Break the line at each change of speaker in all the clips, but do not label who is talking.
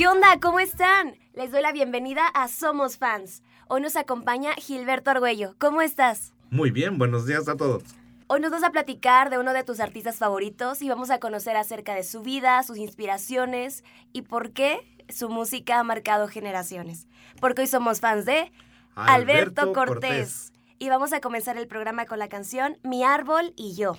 ¿Qué onda? ¿Cómo están? Les doy la bienvenida a Somos Fans. Hoy nos acompaña Gilberto Argüello. ¿Cómo estás?
Muy bien, buenos días a todos.
Hoy nos vas a platicar de uno de tus artistas favoritos y vamos a conocer acerca de su vida, sus inspiraciones y por qué su música ha marcado generaciones. Porque hoy somos fans de Alberto,
Alberto
Cortés.
Cortés.
Y vamos a comenzar el programa con la canción Mi árbol y yo.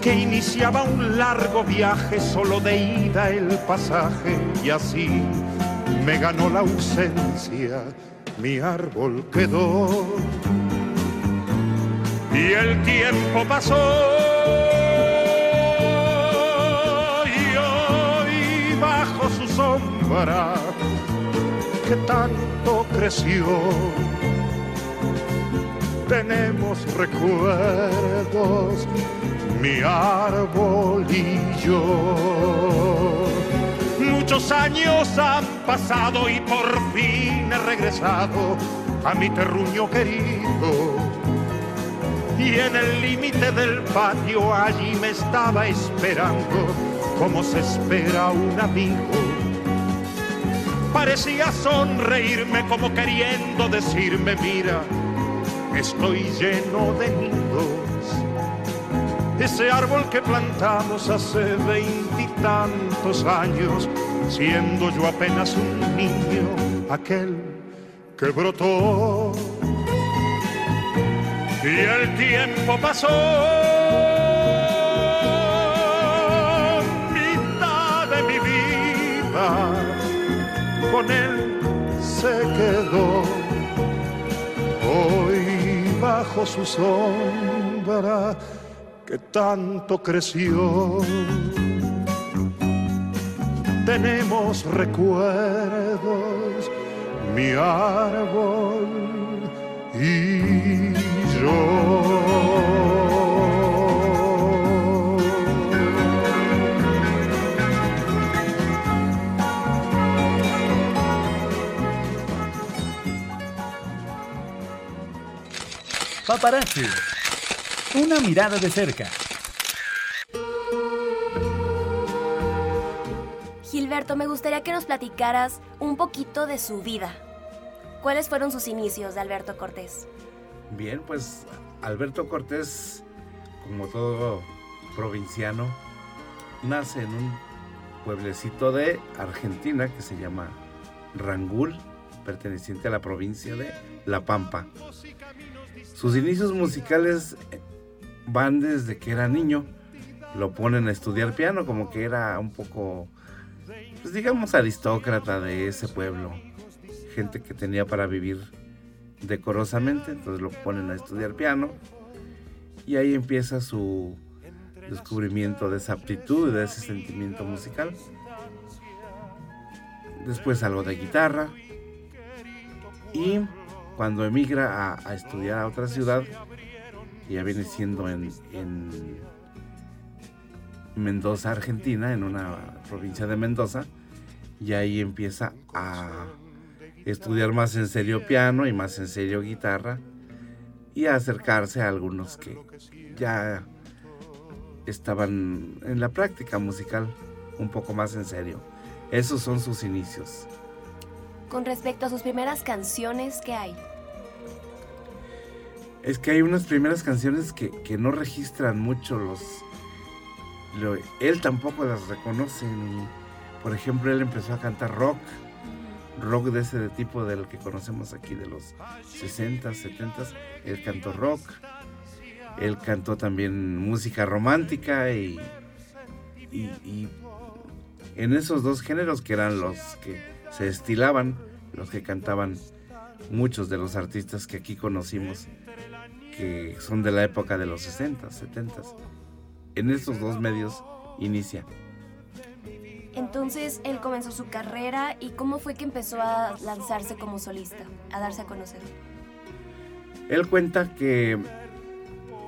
que iniciaba un largo viaje solo de ida el pasaje y así me ganó la ausencia. Mi árbol quedó y el tiempo pasó. Y hoy bajo su sombra que tanto creció. Tenemos recuerdos, mi árbol y yo. Muchos años han pasado y por fin he regresado a mi terruño querido. Y en el límite del patio allí me estaba esperando como se espera un amigo parecía sonreírme como queriendo decirme, mira, estoy lleno de nidos. Ese árbol que plantamos hace veintitantos años, siendo yo apenas un niño, aquel que brotó. Y el tiempo pasó. Mitad de mi vida con él se quedó. Hoy bajo su sombra que tanto creció. Tenemos recuerdos, mi árbol y yo.
Una mirada de cerca.
Gilberto, me gustaría que nos platicaras un poquito de su vida. ¿Cuáles fueron sus inicios de Alberto Cortés?
Bien, pues Alberto Cortés, como todo provinciano, nace en un pueblecito de Argentina que se llama Rangul, perteneciente a la provincia de La Pampa. Sus inicios musicales van desde que era niño. Lo ponen a estudiar piano, como que era un poco, pues digamos, aristócrata de ese pueblo. Gente que tenía para vivir decorosamente, entonces lo ponen a estudiar piano. Y ahí empieza su descubrimiento de esa aptitud, de ese sentimiento musical. Después algo de guitarra. Y cuando emigra a, a estudiar a otra ciudad, ya viene siendo en, en Mendoza, Argentina, en una provincia de Mendoza, y ahí empieza a estudiar más en serio piano y más en serio guitarra y a acercarse a algunos que ya estaban en la práctica musical un poco más en serio. Esos son sus inicios.
Con respecto a sus primeras canciones, ¿qué hay?
Es que hay unas primeras canciones que, que no registran mucho los... lo- él tampoco las reconoce. ni- por ejemplo, él empezó a cantar rock. Rock de ese de tipo del que conocemos aquí de los 60, 70. Él cantó rock. Él cantó también música romántica y, y, y en esos dos géneros que eran los que se estilaban, los que cantaban muchos de los artistas que aquí conocimos, que son de la época de los 60, 70. En esos dos medios inicia.
Entonces él comenzó su carrera y cómo fue que empezó a lanzarse como solista, a darse a conocer.
Él cuenta que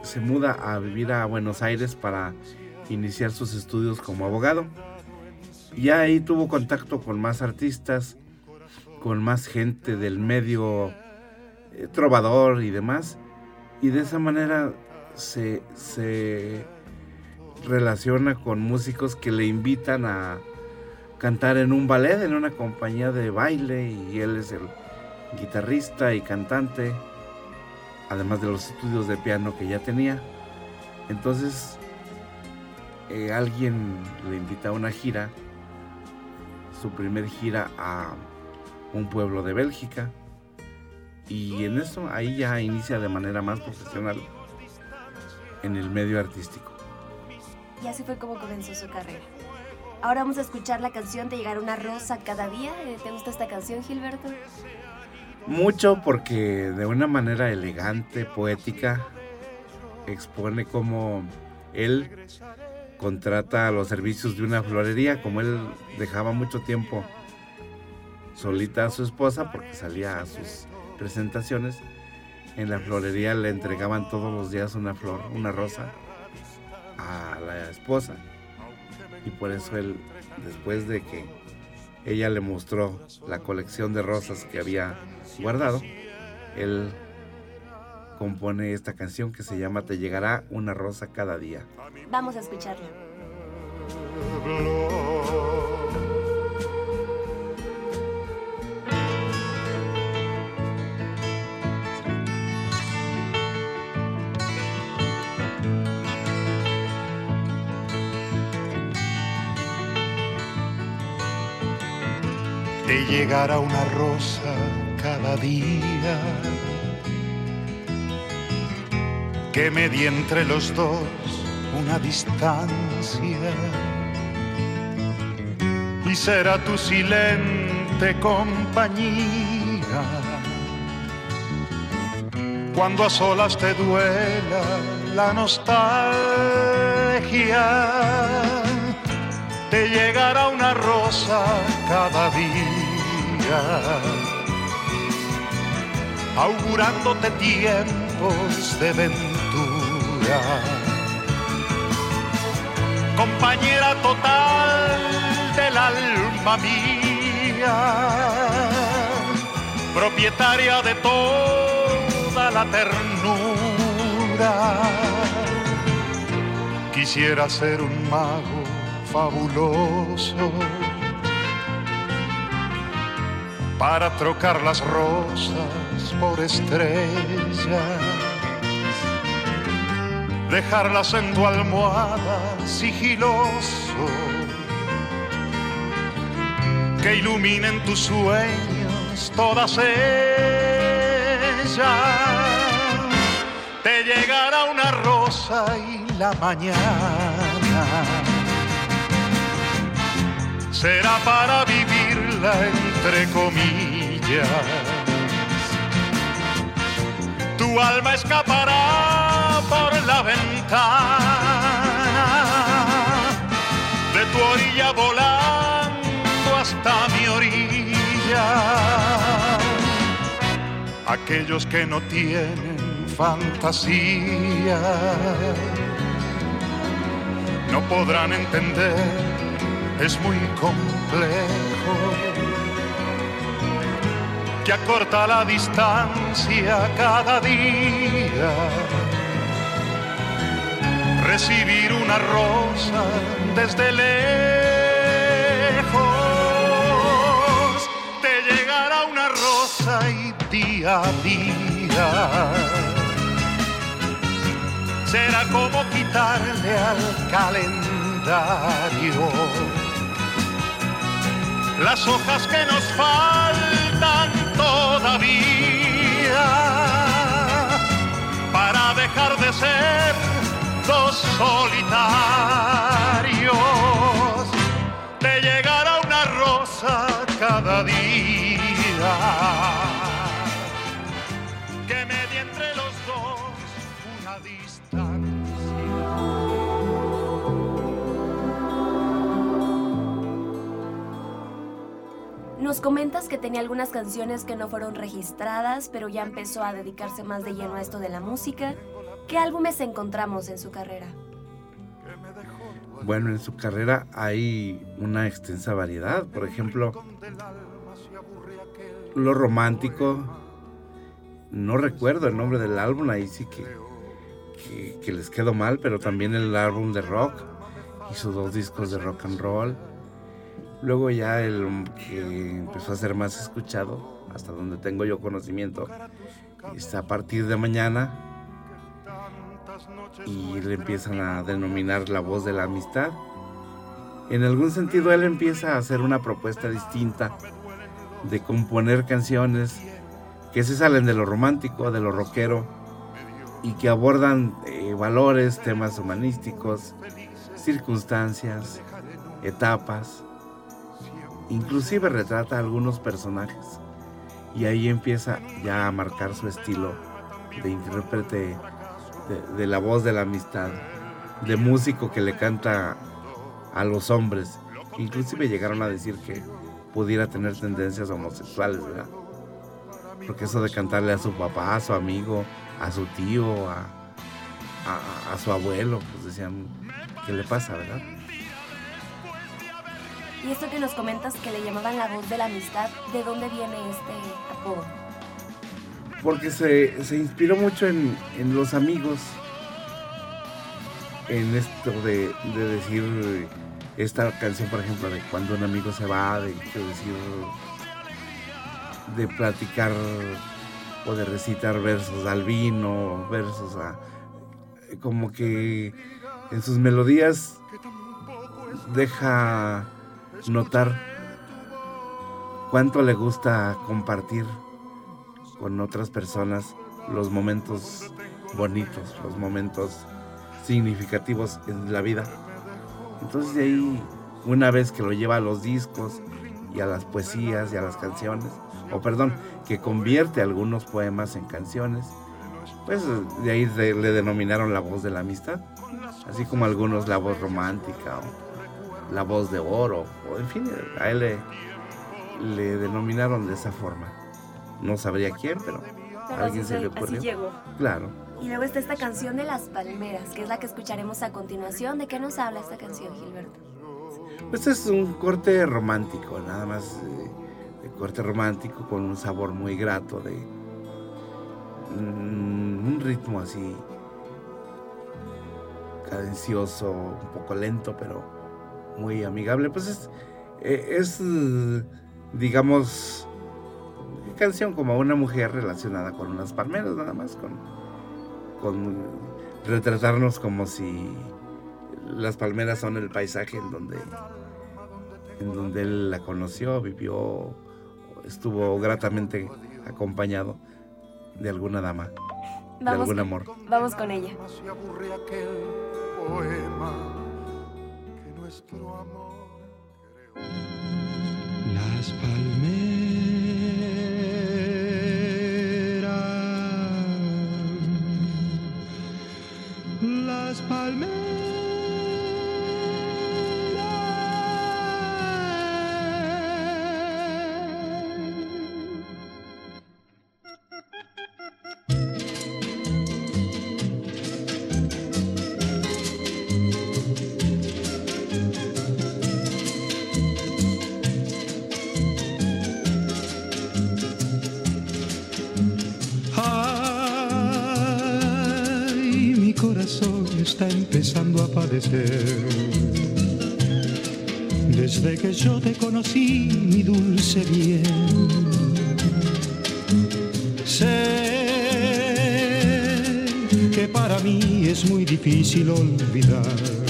se muda a vivir a Buenos Aires para iniciar sus estudios como abogado. Y ahí tuvo contacto con más artistas, con más gente del medio eh, trovador y demás. Y de esa manera se, se relaciona con músicos que le invitan a cantar en un ballet, en una compañía de baile. Y él es el guitarrista y cantante además de los estudios de piano que ya tenía. Entonces, eh, alguien le invita a una gira, su primer gira a un pueblo de Bélgica, y en eso ahí ya inicia de manera más profesional en el medio artístico.
Y así fue como comenzó su carrera. Ahora vamos a escuchar la canción de Llegar una rosa cada día. Eh, ¿Te gusta esta canción, Gilberto?
Mucho porque de una manera elegante, poética, expone cómo él contrata los servicios de una florería, como él dejaba mucho tiempo solita a su esposa porque salía a sus presentaciones. En la florería le entregaban todos los días una flor, una rosa a la esposa. Y por eso él, después de que ella le mostró la colección de rosas que había guardado, él compone esta canción que se llama Te llegará una rosa cada día.
Vamos a escucharla.
Llegará una rosa cada día. Que medie entre los dos una distancia. Y será tu silente compañía. Cuando a solas te duela la nostalgia te llegará una rosa cada día, augurándote tiempos de ventura. Compañera total del alma mía, propietaria de toda la ternura. Quisiera ser un mago fabuloso para trocar las rosas por estrellas dejarlas en tu almohada sigiloso, que iluminen tus sueños todas ellas. Te llegará una rosa y la mañana será para vivirla entre comillas. Tu alma escapará por la ventana de tu orilla volando hasta mi orilla. Aquellos que no tienen fantasía no podrán entender es muy complejo, que acorta la distancia cada día. Recibir una rosa desde lejos, te llegará una rosa y día a día será como quitarle al calendario las hojas que nos faltan para dejar de ser dos solitarios. Te llegará una rosa cada día
Nos comentas que tenía algunas canciones que no fueron registradas, pero ya empezó a dedicarse más de lleno a esto de la música. ¿Qué álbumes encontramos en su carrera?
Bueno, en su carrera hay una extensa variedad. Por ejemplo, lo romántico. No recuerdo el nombre del álbum, ahí sí que, que, les quedó mal, pero también el álbum de rock. Hizo dos discos de rock and roll. Luego ya el que empezó a ser más escuchado, hasta donde tengo yo conocimiento, está a partir de mañana y le empiezan a denominar la voz de la amistad. En algún sentido él empieza a hacer una propuesta distinta de componer canciones que se salen de lo romántico, de lo rockero y que abordan eh, valores, temas humanísticos, circunstancias, etapas inclusive retrata a algunos personajes y ahí empieza ya a marcar su estilo de intérprete de, la voz de la amistad, de músico que le canta a los hombres. Inclusive llegaron a decir que pudiera tener tendencias homosexuales, ¿verdad? Porque eso de cantarle a su papá, a su amigo, a su tío, a, a, a su abuelo, pues decían, ¿qué le pasa, verdad?
Y esto que nos comentas que le llamaban la voz de la amistad, ¿de dónde viene este apodo?
Porque se, se inspiró mucho en, en, los amigos, en esto de, de, decir esta canción, por ejemplo, de cuando un amigo se va, de, de decir, de platicar o de recitar versos al vino, versos a, como que en sus melodías deja notar cuánto le gusta compartir con otras personas los momentos bonitos, los momentos significativos en la vida. Entonces de ahí, una vez que lo lleva a los discos y a las poesías y a las canciones, o perdón, que convierte algunos poemas en canciones, pues de ahí le denominaron la voz de la amistad, así como algunos la voz romántica o la voz de oro, o en fin, a él le, le denominaron de esa forma. No sabría quién, pero, a alguien
así
se le
así
ocurrió.
llegó.
Claro.
Y luego está esta canción de las palmeras, que es la que escucharemos a continuación. ¿De qué nos habla esta canción, Gilberto?
Pues es un corte romántico, nada más eh, de corte romántico con un sabor muy grato de mm, un ritmo así cadencioso, un poco lento, pero muy amigable. Pues es, eh, es digamos, canción como una mujer relacionada con unas palmeras, nada más, con, con retratarnos como si las palmeras son el paisaje en donde, en donde él la conoció, vivió, estuvo gratamente acompañado de alguna dama, de
Vamos,
algún amor.
vamos con ella.
poema nuestro amor creó. Las palmeras, las palmeras. Desde que yo te conocí, mi dulce bien. Sé que para mí es muy difícil olvidar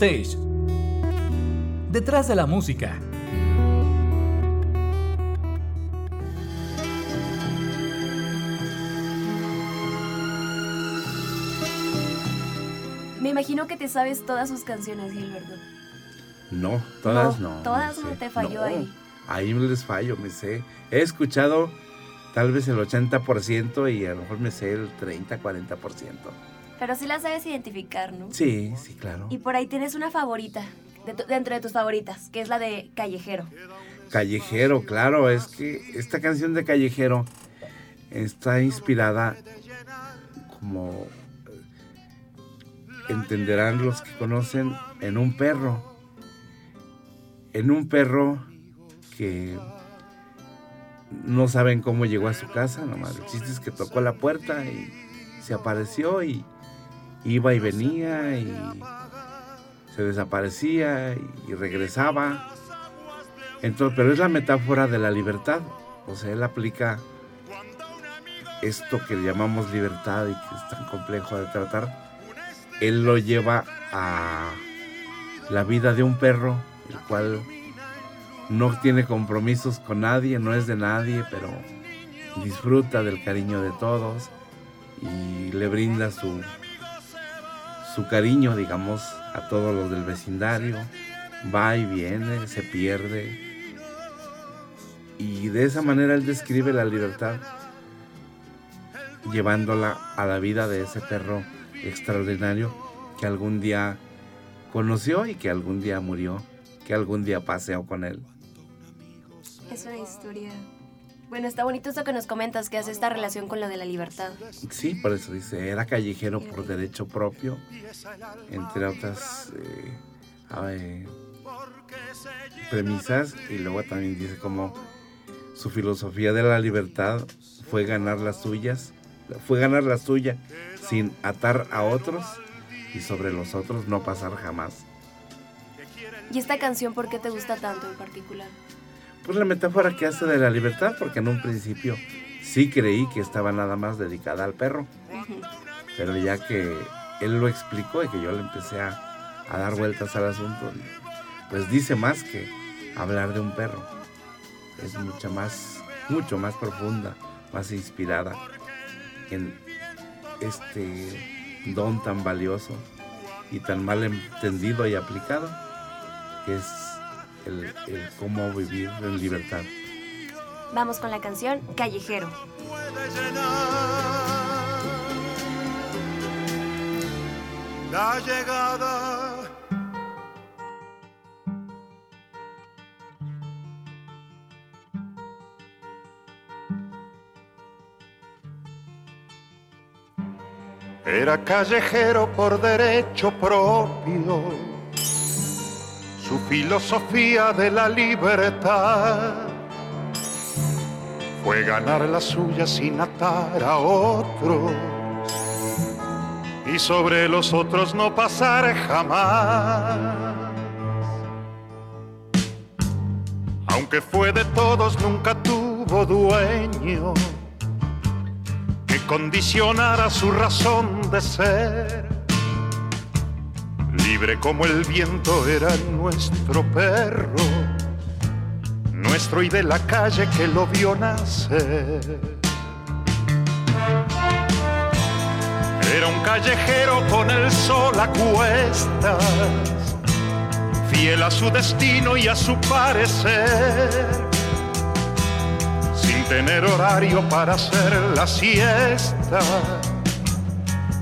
Backstage. Detrás de la música.
Me imagino que te sabes todas sus canciones, Gilberto.
No, todas
No,
no.
todas
me
no
sé.
te falló ahí.
Ahí les fallo, me sé. He escuchado tal vez el 80% y a lo mejor me sé el 30, 40%.
Pero sí la sabes identificar, ¿no?
Sí, sí, claro.
Y por ahí tienes una favorita, de tu- dentro de tus favoritas, que es la de Callejero.
Callejero, claro, es que esta canción de Callejero está inspirada como eh, entenderán los que conocen en un perro. En un perro que no saben cómo llegó a su casa, nomás el chiste es que tocó la puerta y se apareció y iba y venía y se desaparecía y regresaba. Entonces, pero es la metáfora de la libertad. O sea, él aplica esto que llamamos libertad y que es tan complejo de tratar, él lo lleva a la vida de un perro, el cual no tiene compromisos con nadie, no es de nadie, pero disfruta del cariño de todos y le brinda su, su cariño, digamos, a todos los del vecindario. Va y viene, se pierde. Y de esa manera él describe la libertad llevándola a la vida de ese perro extraordinario que algún día conoció y que algún día murió, que algún día paseó con él.
Es una historia. Bueno, está bonito eso que nos comentas, que hace esta relación con la de la libertad.
Sí, por eso dice, era callejero por derecho propio, entre otras eh, premisas, y luego también dice como su filosofía de la libertad fue ganar las suyas fue ganar la suya sin atar a otros y sobre los otros no pasar jamás.
¿Y esta canción por qué te gusta tanto en particular?
Pues la metáfora que hace de la libertad, porque en un principio sí creí que estaba nada más dedicada al perro. Pero ya que él lo explicó y que yo le empecé a, a dar vueltas al asunto, pues dice más que hablar de un perro. Es mucho más, mucho más profunda, más inspirada en este don tan valioso y tan mal entendido y aplicado, que es el, cómo vivir en libertad.
Vamos con la canción Callejero.
La llegada Era callejero por derecho propio, su filosofía de la libertad fue ganar la suya sin atar a otros y sobre los otros no pasar jamás. Aunque fue de todos, nunca tuvo dueño condicionara su razón de ser. Libre como el viento era nuestro perro, nuestro y de la calle que lo vio nacer. Era un callejero con el sol a cuestas, fiel a su destino y a su parecer tener horario para hacer la siesta,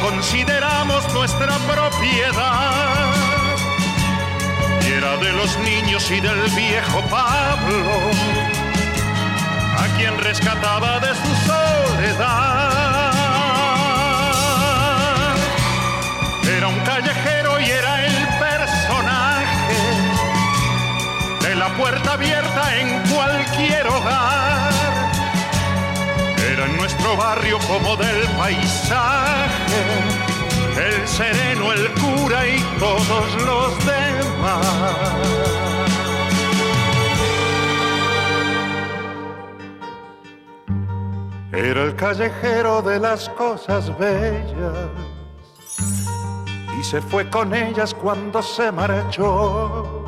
consideramos nuestra propiedad. Y era de los niños y del viejo Pablo, a quien rescataba de su soledad. Era un callejero y era el personaje de la puerta abierta en nuestro barrio como del paisaje, el sereno, el cura y todos los demás. Era el callejero de las cosas bellas y se fue con ellas cuando se marchó.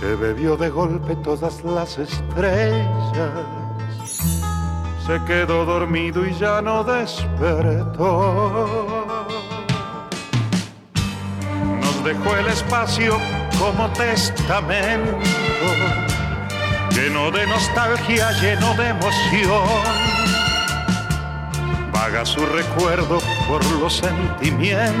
Se bebió de golpe todas las estrellas, se quedó dormido y ya no despertó. Nos dejó el espacio como testamento, lleno de nostalgia, lleno de emoción Haga su recuerdo por los sentimientos,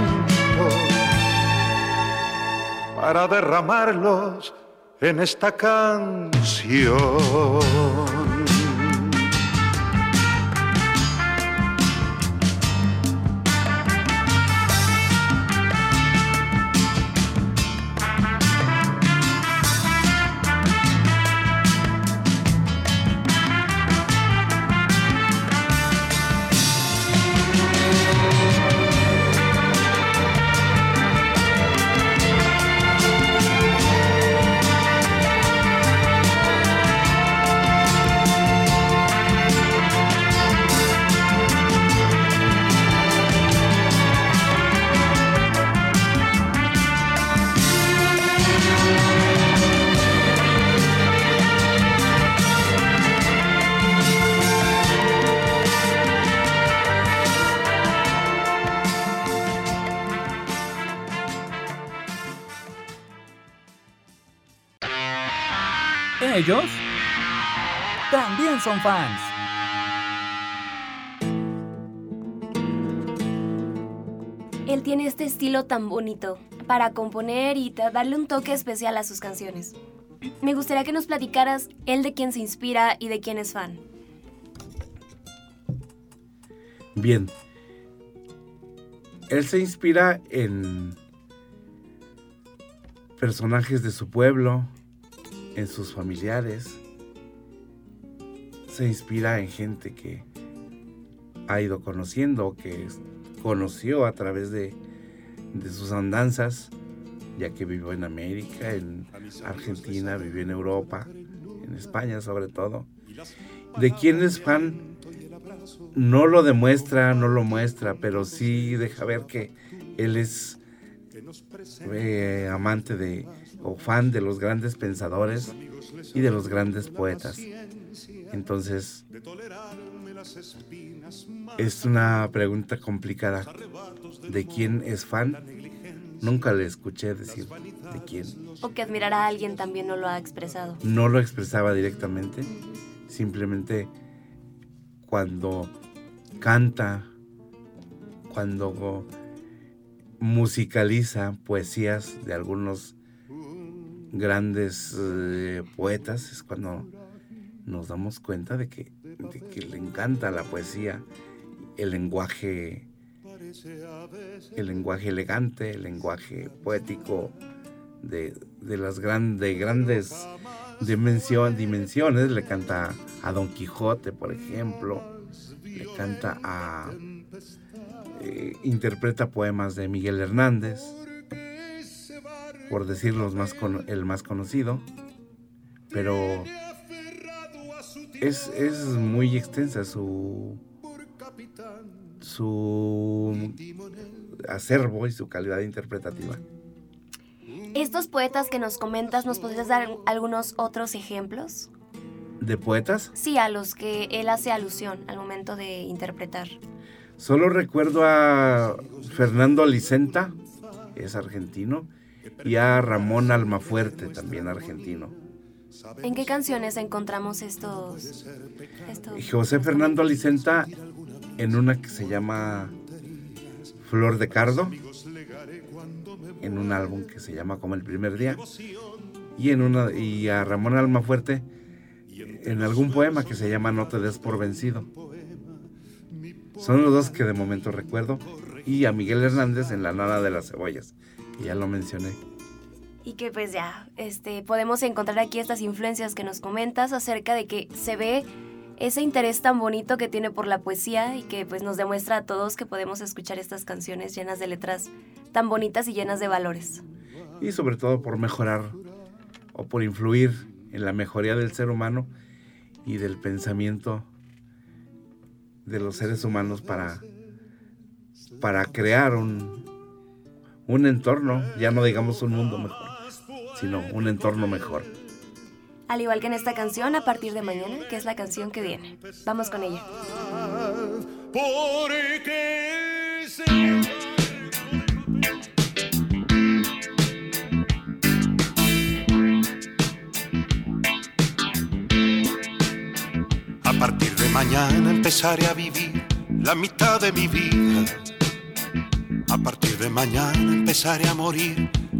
para derramarlos en esta canción.
Son fans.
Él tiene este estilo tan bonito para componer y darle un toque especial a sus canciones. Me gustaría que nos platicaras él de quién se inspira y de quién es fan.
Bien. Él se inspira en personajes de su pueblo, en sus familiares. Se inspira en gente que ha ido conociendo, que conoció a través de, de sus andanzas, ya que vivió en América, en Argentina, vivió en Europa, en España sobre todo. ¿De quién es fan? no lo demuestra, no lo muestra, pero sí deja ver que él es eh, amante de o fan de los grandes pensadores y de los grandes poetas. Entonces, es una pregunta complicada. ¿De quién es fan? Nunca le escuché decir de quién.
O que admirar a alguien también no lo ha expresado.
No lo expresaba directamente, simplemente cuando canta, cuando musicaliza poesías de algunos grandes eh, poetas, es cuando nos damos cuenta de que, de que le encanta la poesía, el lenguaje, el lenguaje elegante, el lenguaje poético de, de las gran- de grandes dimensiones. Le canta a Don Quijote, por ejemplo. Le canta a... eh, interpreta poemas de Miguel Hernández, por decir los más cono- el más conocido. Pero es, es muy extensa su su acervo y su calidad interpretativa.
Estos poetas que nos comentas, ¿nos podrías dar algunos otros ejemplos?
De poetas,
Sí, a los que él hace alusión al momento de interpretar.
solo recuerdo a Fernando Licenta, que es argentino, y a Ramón Almafuerte, también argentino.
¿En qué canciones encontramos estos?
José Fernando Licenta en una que se llama Flor de Cardo, en un álbum que se llama Como el primer día, y en una y a Ramón Almafuerte en algún poema que se llama No te des por vencido. Son los dos que de momento recuerdo y a Miguel Hernández en La nada de las cebollas, que ya lo mencioné.
Y que pues ya, este, podemos encontrar aquí estas influencias que nos comentas acerca de que se ve ese interés tan bonito que tiene por la poesía y que pues nos demuestra a todos que podemos escuchar estas canciones llenas de letras tan bonitas y llenas de valores.
y sobre todo por mejorar o por influir en la mejoría del ser humano y del pensamiento de los seres humanos para, para crear un, un entorno, ya no digamos un mundo mejor, sino un entorno mejor.
Al igual que en esta canción, a partir de mañana, que es la canción que viene. Vamos con ella.
Porque A partir de mañana empezaré a vivir la mitad de mi vida. A partir de mañana empezaré a morir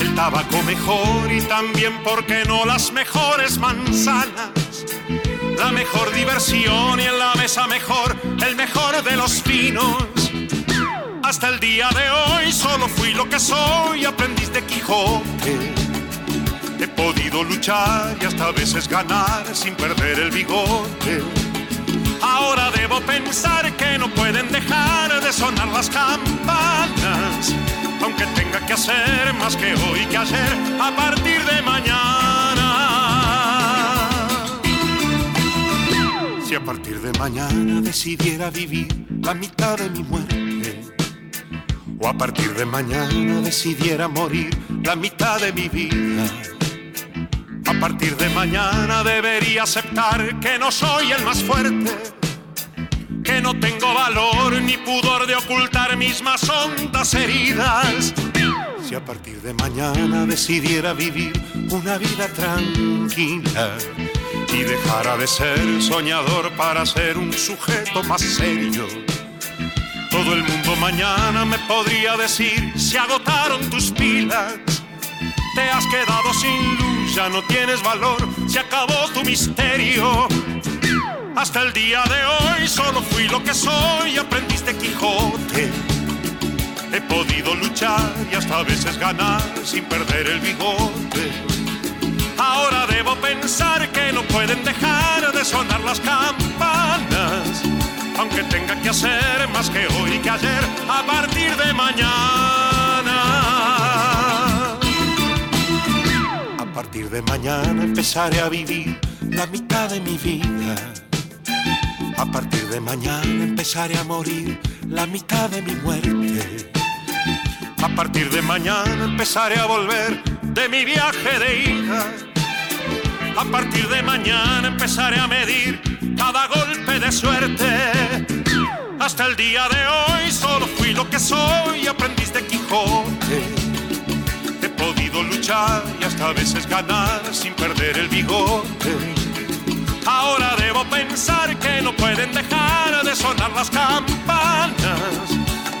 El tabaco mejor y también, ¿por qué no las mejores manzanas? La mejor diversión y en la mesa mejor, el mejor de los vinos. Hasta el día de hoy solo fui lo que soy, aprendiz de Quijote. He podido luchar y hasta a veces ganar sin perder el bigote. Ahora debo pensar que no pueden dejar de sonar las campanas, aunque tenga que hacer más que hoy que ayer a partir de mañana. Si a partir de mañana decidiera vivir la mitad de mi muerte, o a partir de mañana decidiera morir la mitad de mi vida. A partir de mañana debería aceptar que no soy el más fuerte, que no tengo valor ni pudor de ocultar mis más hondas heridas. Si a partir de mañana decidiera vivir una vida tranquila y dejara de ser soñador para ser un sujeto más serio. Todo el mundo mañana me podría decir, se agotaron tus pilas, te has quedado sin luz, ya no tienes valor, se acabó tu misterio. Hasta el día de hoy solo fui lo que soy, aprendiste Quijote. He podido luchar y hasta a veces ganar sin perder el bigote. Ahora debo pensar que no pueden dejar de sonar las campanas, aunque tenga que hacer más que hoy que ayer a partir de mañana. A partir de mañana empezaré a vivir la mitad de mi vida. A partir de mañana empezaré a morir la mitad de mi muerte. A partir de mañana empezaré a volver de mi viaje de hija. A partir de mañana empezaré a medir cada golpe de suerte. Hasta el día de hoy solo fui lo que soy, aprendiz de Quijote. He podido luchar y hasta a veces ganar sin perder el bigote. Ahora debo pensar que no pueden dejar de sonar las campanas,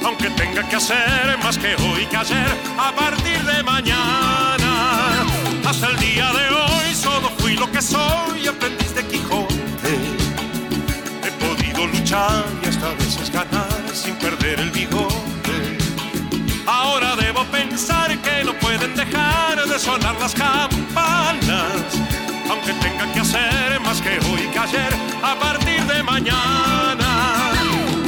aunque tenga que hacer más que hoy que ayer a partir de mañana. Hasta el día de hoy solo fui lo que soy, aprendiz de Quijote. He podido luchar y hasta veces ganar sin perder el bigote. Ahora debo pensar que no pueden dejar de sonar las campanas, aunque tenga que hacer más que hoy que ayer a partir de mañana.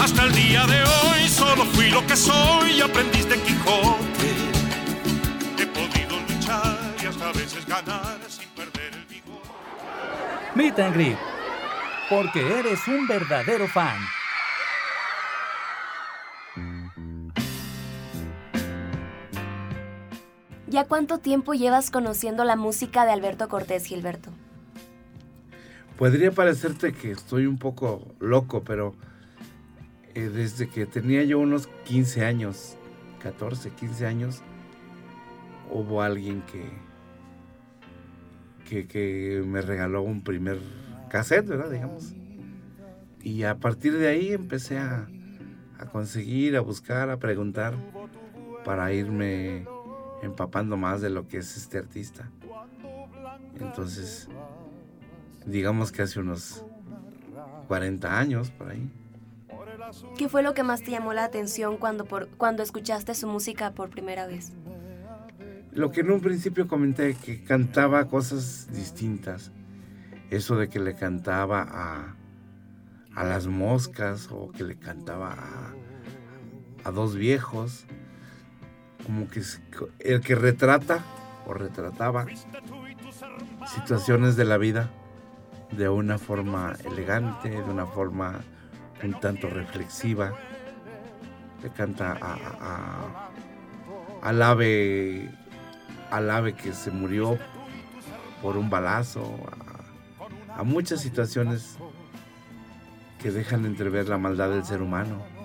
Hasta el día de hoy solo fui lo que soy, aprendiz de Quijote. He podido luchar y hasta a veces ganar sin perder el bigote.
Meet and Greet. Porque eres un verdadero fan.
¿Ya cuánto tiempo llevas conociendo la música de Alberto Cortés Gilberto?
Podría parecerte que estoy un poco loco, pero eh, desde que tenía yo unos 15 años, 14, 15 años, hubo alguien que, que, me regaló un primer cassette, ¿verdad? Digamos. Y a partir de ahí empecé a, a conseguir, a buscar, a preguntar para irme empapando más de lo que es este artista. Entonces, digamos que hace unos 40 años por ahí.
¿Qué fue lo que más te llamó la atención cuando, por, cuando escuchaste su música por primera vez?
Lo que en un principio comenté, que cantaba cosas distintas. Eso de que le cantaba a, a las moscas o que le cantaba a, a dos viejos. Como que el que retrata o retrataba situaciones de la vida de una forma elegante, de una forma un tanto reflexiva. Le canta a- a- a- al ave al ave que se murió por un balazo, a muchas situaciones que dejan entrever la maldad del ser humano.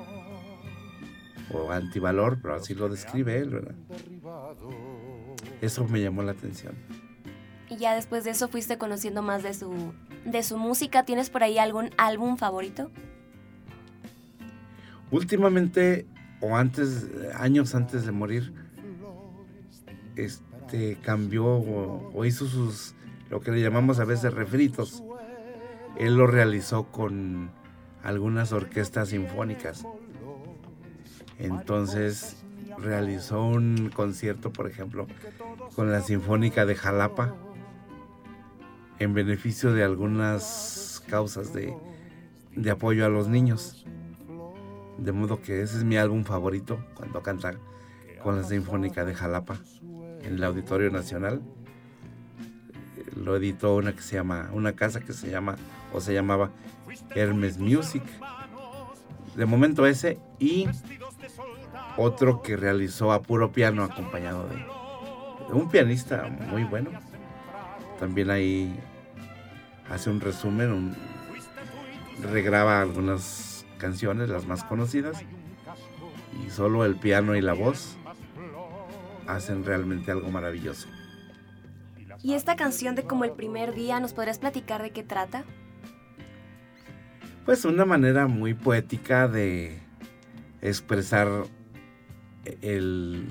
O antivalor, pero así lo describe él, ¿verdad? Eso me llamó la atención.
Y ya después de eso fuiste conociendo más de su, de su música. ¿Tienes por ahí algún álbum favorito?
Últimamente, o antes, años antes de morir, este cambió o, o hizo sus, lo que le llamamos a veces refritos. Él lo realizó con algunas orquestas sinfónicas. Entonces realizó un concierto, por ejemplo, con la Sinfónica de Jalapa en beneficio de algunas causas de, de apoyo a los niños. De modo que ese es mi álbum favorito cuando canta con la Sinfónica de Jalapa en el Auditorio Nacional. Lo editó una que se llama, una casa que se llama o se llamaba Hermes Music. De momento ese y otro que realizó a puro piano acompañado de, de un pianista muy bueno. También ahí hace un resumen, un, regraba algunas canciones, las más conocidas, y solo el piano y la voz hacen realmente algo maravilloso.
¿Y esta canción de como el primer día, nos podrías platicar de qué trata?
Pues una manera muy poética de expresar el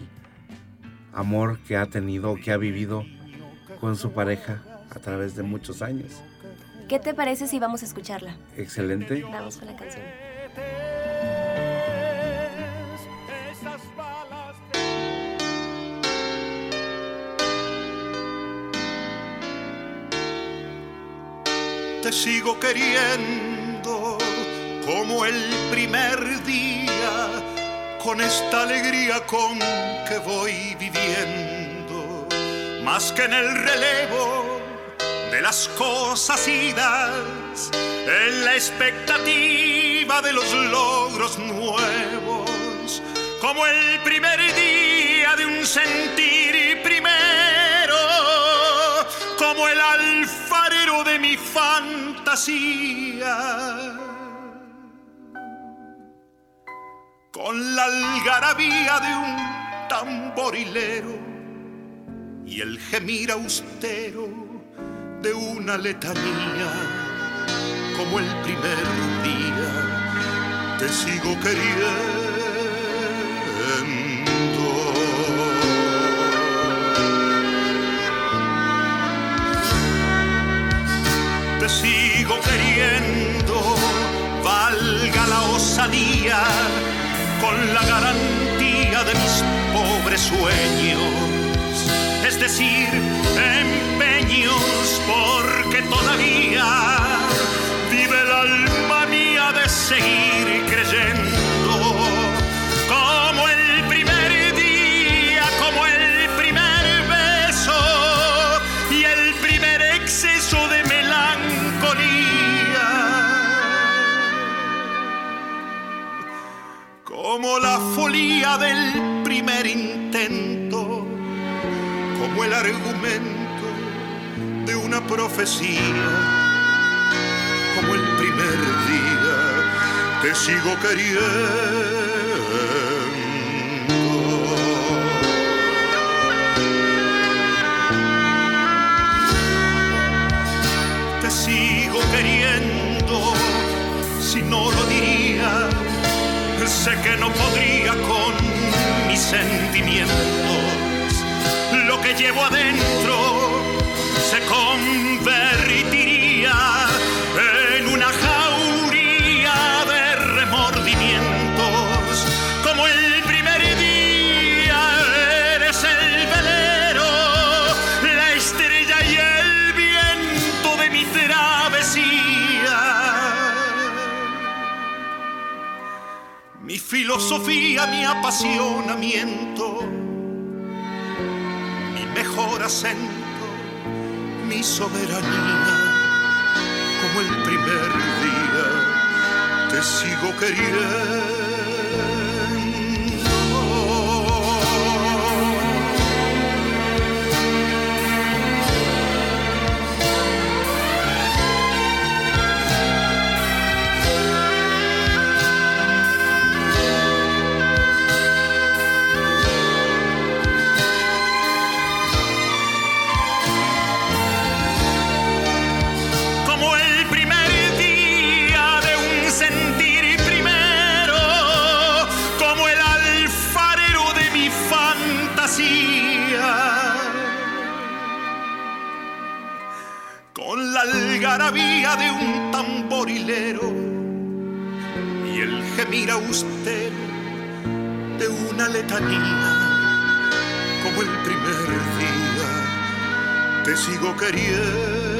amor que ha tenido, que ha vivido con su pareja a través de muchos años.
¿Qué te parece si vamos a escucharla?
Excelente.
Vamos con la canción.
Te sigo queriendo como el primer día, con esta alegría con que voy viviendo, más que en el relevo de las cosas idas, en la expectativa de los logros nuevos, como el primer día de un sentir primero, como el alfarero de mi fantasía. Con la algarabía de un tamborilero y el gemir austero de una letanía como el primer día te sigo queriendo. Te sigo queriendo la garantía de mis pobres sueños. Es decir empeños porque todavía vive el alma mía de seguir del primer intento, como el argumento de una profecía, como el primer día te sigo queriendo. Te sigo queriendo, si no lo diría, sé que no podría con mis sentimientos. Lo que llevo adentro se convertiría filosofía, mi apasionamiento, mi mejor acento mi soberanía, como el primer día te sigo queriendo. Mira usted de una letanía como el primer día. Te sigo queriendo.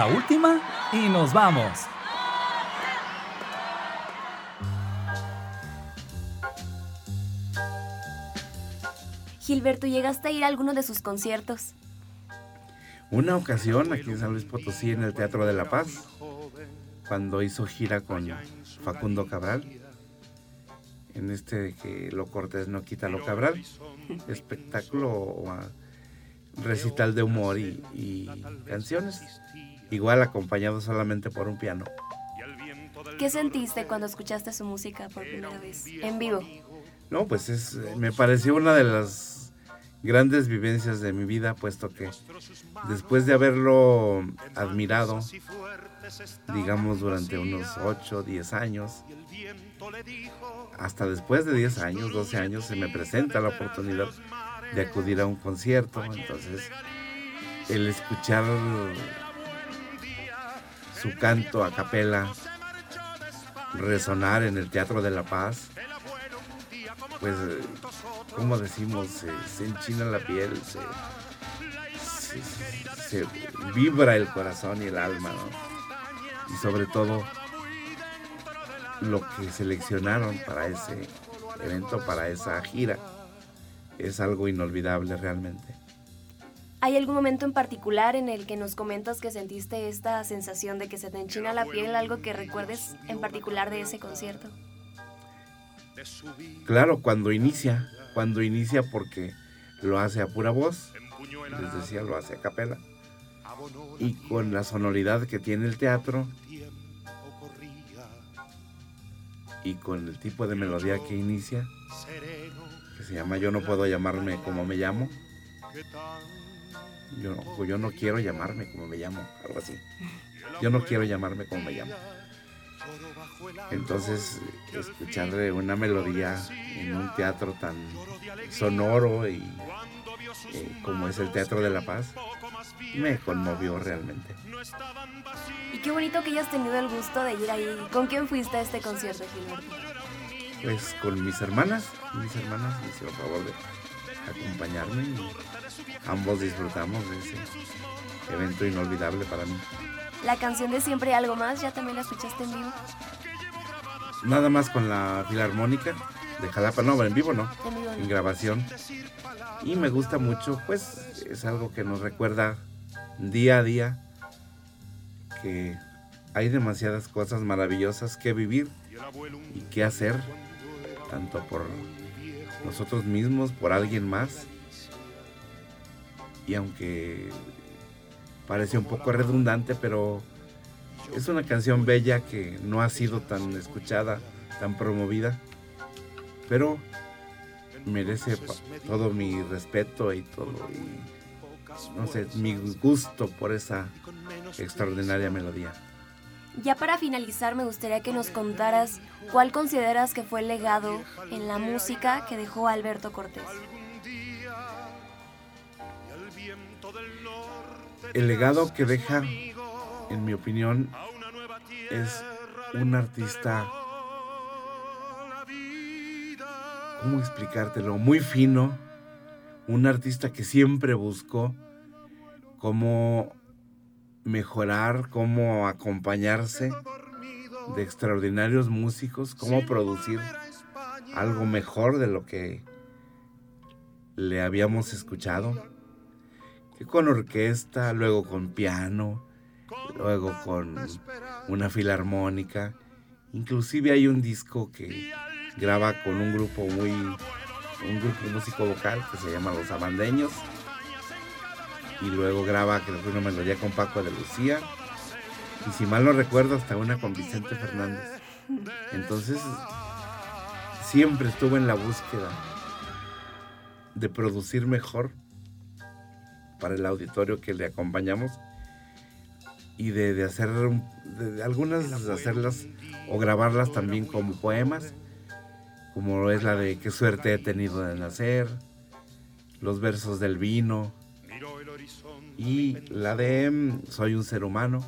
La última y nos vamos.
Gilberto, ¿llegaste a ir a alguno de sus conciertos?
Una ocasión aquí en San Luis Potosí, en el Teatro de la Paz, cuando hizo gira con Facundo Cabral, en este de que lo cortés no quita lo Cabral, espectáculo, recital de humor y, y canciones, igual acompañado solamente por un piano.
¿Qué sentiste cuando escuchaste su música por primera vez en vivo?
No, pues es, me pareció una de las grandes vivencias de mi vida, puesto que después de haberlo admirado, digamos, durante unos 8, 10 años, hasta después de 10 años, 12 años, se me presenta la oportunidad de acudir a un concierto. Entonces, el escuchar su canto a capela resonar en el Teatro de la Paz, pues, como decimos, se, enchina la piel, se, se, vibra el corazón y el alma, ¿no? Y sobre todo, lo que seleccionaron para ese evento, para esa gira, es algo inolvidable realmente.
¿Hay algún momento en particular en el que nos comentas que sentiste esta sensación de que se te enchina la piel, algo que recuerdes en particular de ese concierto?
Claro, cuando inicia, cuando inicia porque lo hace a pura voz, les decía, lo hace a capela, y con la sonoridad que tiene el teatro, y con el tipo de melodía que inicia, que se llama Yo no puedo llamarme como me llamo, yo, no, yo no quiero llamarme como me llamo, algo así. Yo no quiero llamarme como me llamo. Entonces, escuchar una melodía en un teatro tan sonoro y eh, como es el Teatro de la Paz, me conmovió realmente.
Y qué bonito que hayas tenido el gusto de ir ahí. ¿Con quién fuiste a este concierto, Gilberto?
Pues con mis hermanas. Mis hermanas me hicieron favor de acompañarme y ambos disfrutamos de ese evento inolvidable para mí.
La canción de Siempre Algo Más, ¿ya también la escuchaste en vivo?
Nada más con la filarmónica de Jalapa, no, en vivo no,
En vivo no.
en grabación. Y me gusta mucho, pues es algo que nos recuerda día a día que hay demasiadas cosas maravillosas que vivir y que hacer, tanto por nosotros mismos, por alguien más. Y aunque parece un poco redundante, pero es una canción bella que no ha sido tan escuchada, tan promovida, pero merece todo mi respeto y todo, y, no sé, mi gusto por esa extraordinaria melodía.
Ya para finalizar, me gustaría que nos contaras cuál consideras que fue el legado en la música que dejó Alberto Cortés.
El legado que deja, en mi opinión, es un artista, ¿cómo explicártelo? Muy fino, un artista que siempre buscó cómo mejorar, cómo acompañarse de extraordinarios músicos, cómo producir algo mejor de lo que le habíamos escuchado, que con orquesta, luego con piano, luego con una filarmónica, inclusive hay un disco que graba con un grupo muy, un grupo músico vocal que se llama Los Amandeños, y luego graba creo que una melodía con Paco de Lucía. Y si mal no recuerdo hasta una con Vicente Fernández. Entonces siempre estuvo en la búsqueda de producir mejor para el auditorio que le acompañamos y de, de hacer de- de algunas hacerlas o grabarlas también como poemas, como es la de qué suerte he tenido de nacer, los versos del vino y la de soy un ser humano.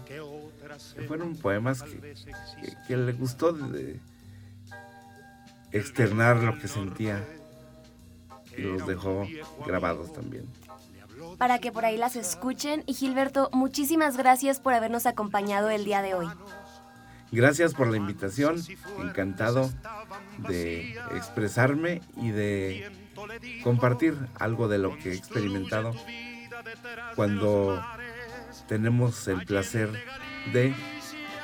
que fueron poemas que, que- que le gustó de- de externar lo que sentía y los dejó grabados también.
Para que por ahí las escuchen. Y Gilberto, muchísimas gracias por habernos acompañado el día de hoy.
Gracias por la invitación, encantado de expresarme y de compartir algo de lo que he experimentado cuando tenemos el placer de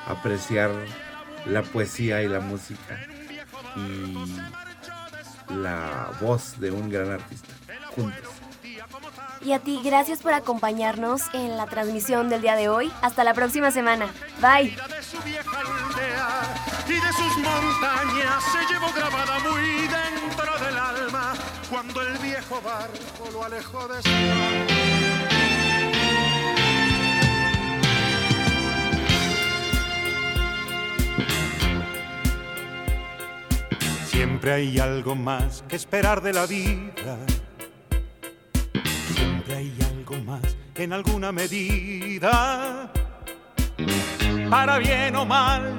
apreciar la poesía y la música y la voz de un gran artista juntos.
Y a ti, gracias por acompañarnos en la transmisión del día de hoy. Hasta la próxima semana. Bye.
de su vieja aldea y de sus montañas se llevó grabada muy dentro del alma cuando el viejo barco lo alejó de su. Siempre hay algo más que esperar de la vida. Siempre hay algo más en alguna medida para bien o mal,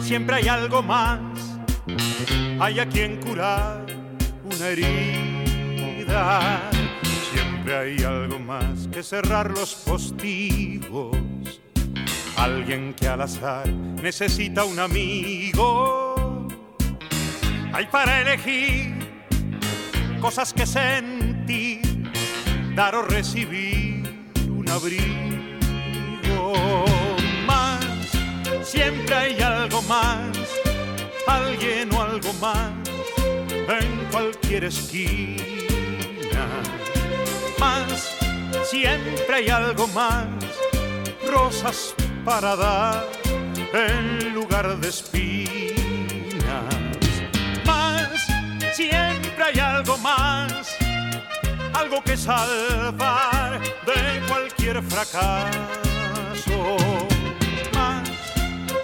siempre hay algo más. Hay a quien curar una herida. Siempre hay algo más que cerrar los postigos. Alguien que al azar necesita un amigo. Hay para elegir cosas que sentir, dar o recibir un abrigo más. Siempre hay algo más, alguien o algo más en cualquier esquina. Más, siempre hay algo más, rosas para dar en lugar de espinas. Más, siempre hay algo más algo que salvar de cualquier fracaso. Más,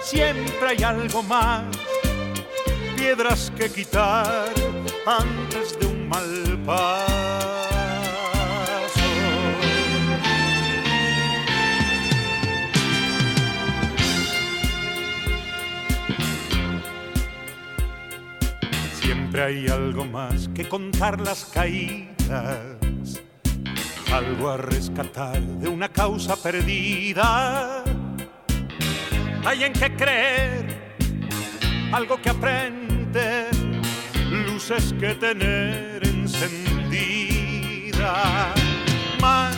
siempre hay algo más, piedras que quitar antes de un mal paso. Siempre hay algo más que contar las caídas, algo a rescatar de una causa perdida. Hay en qué creer, algo que aprender, luces que tener encendida. Más,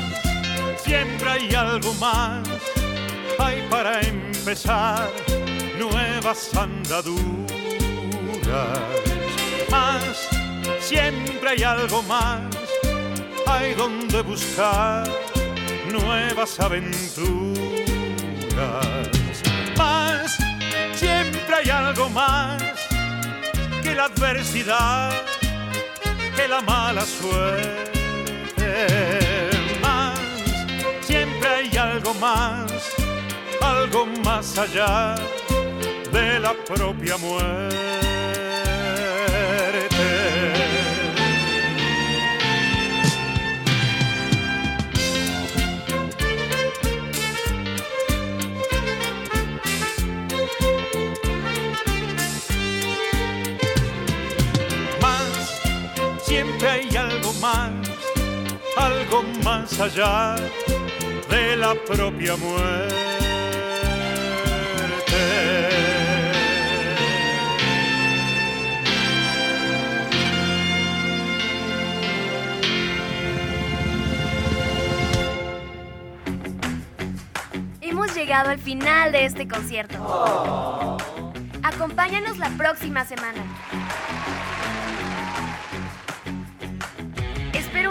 siempre hay algo más, hay para empezar nuevas andaduras más, siempre hay algo más, hay donde buscar nuevas aventuras. Adversidad, que la mala suerte. Más, siempre hay algo más, algo más allá de la propia muerte. Algo más allá de la propia muerte.
Hemos llegado al final de este concierto. Acompáñanos la próxima semana.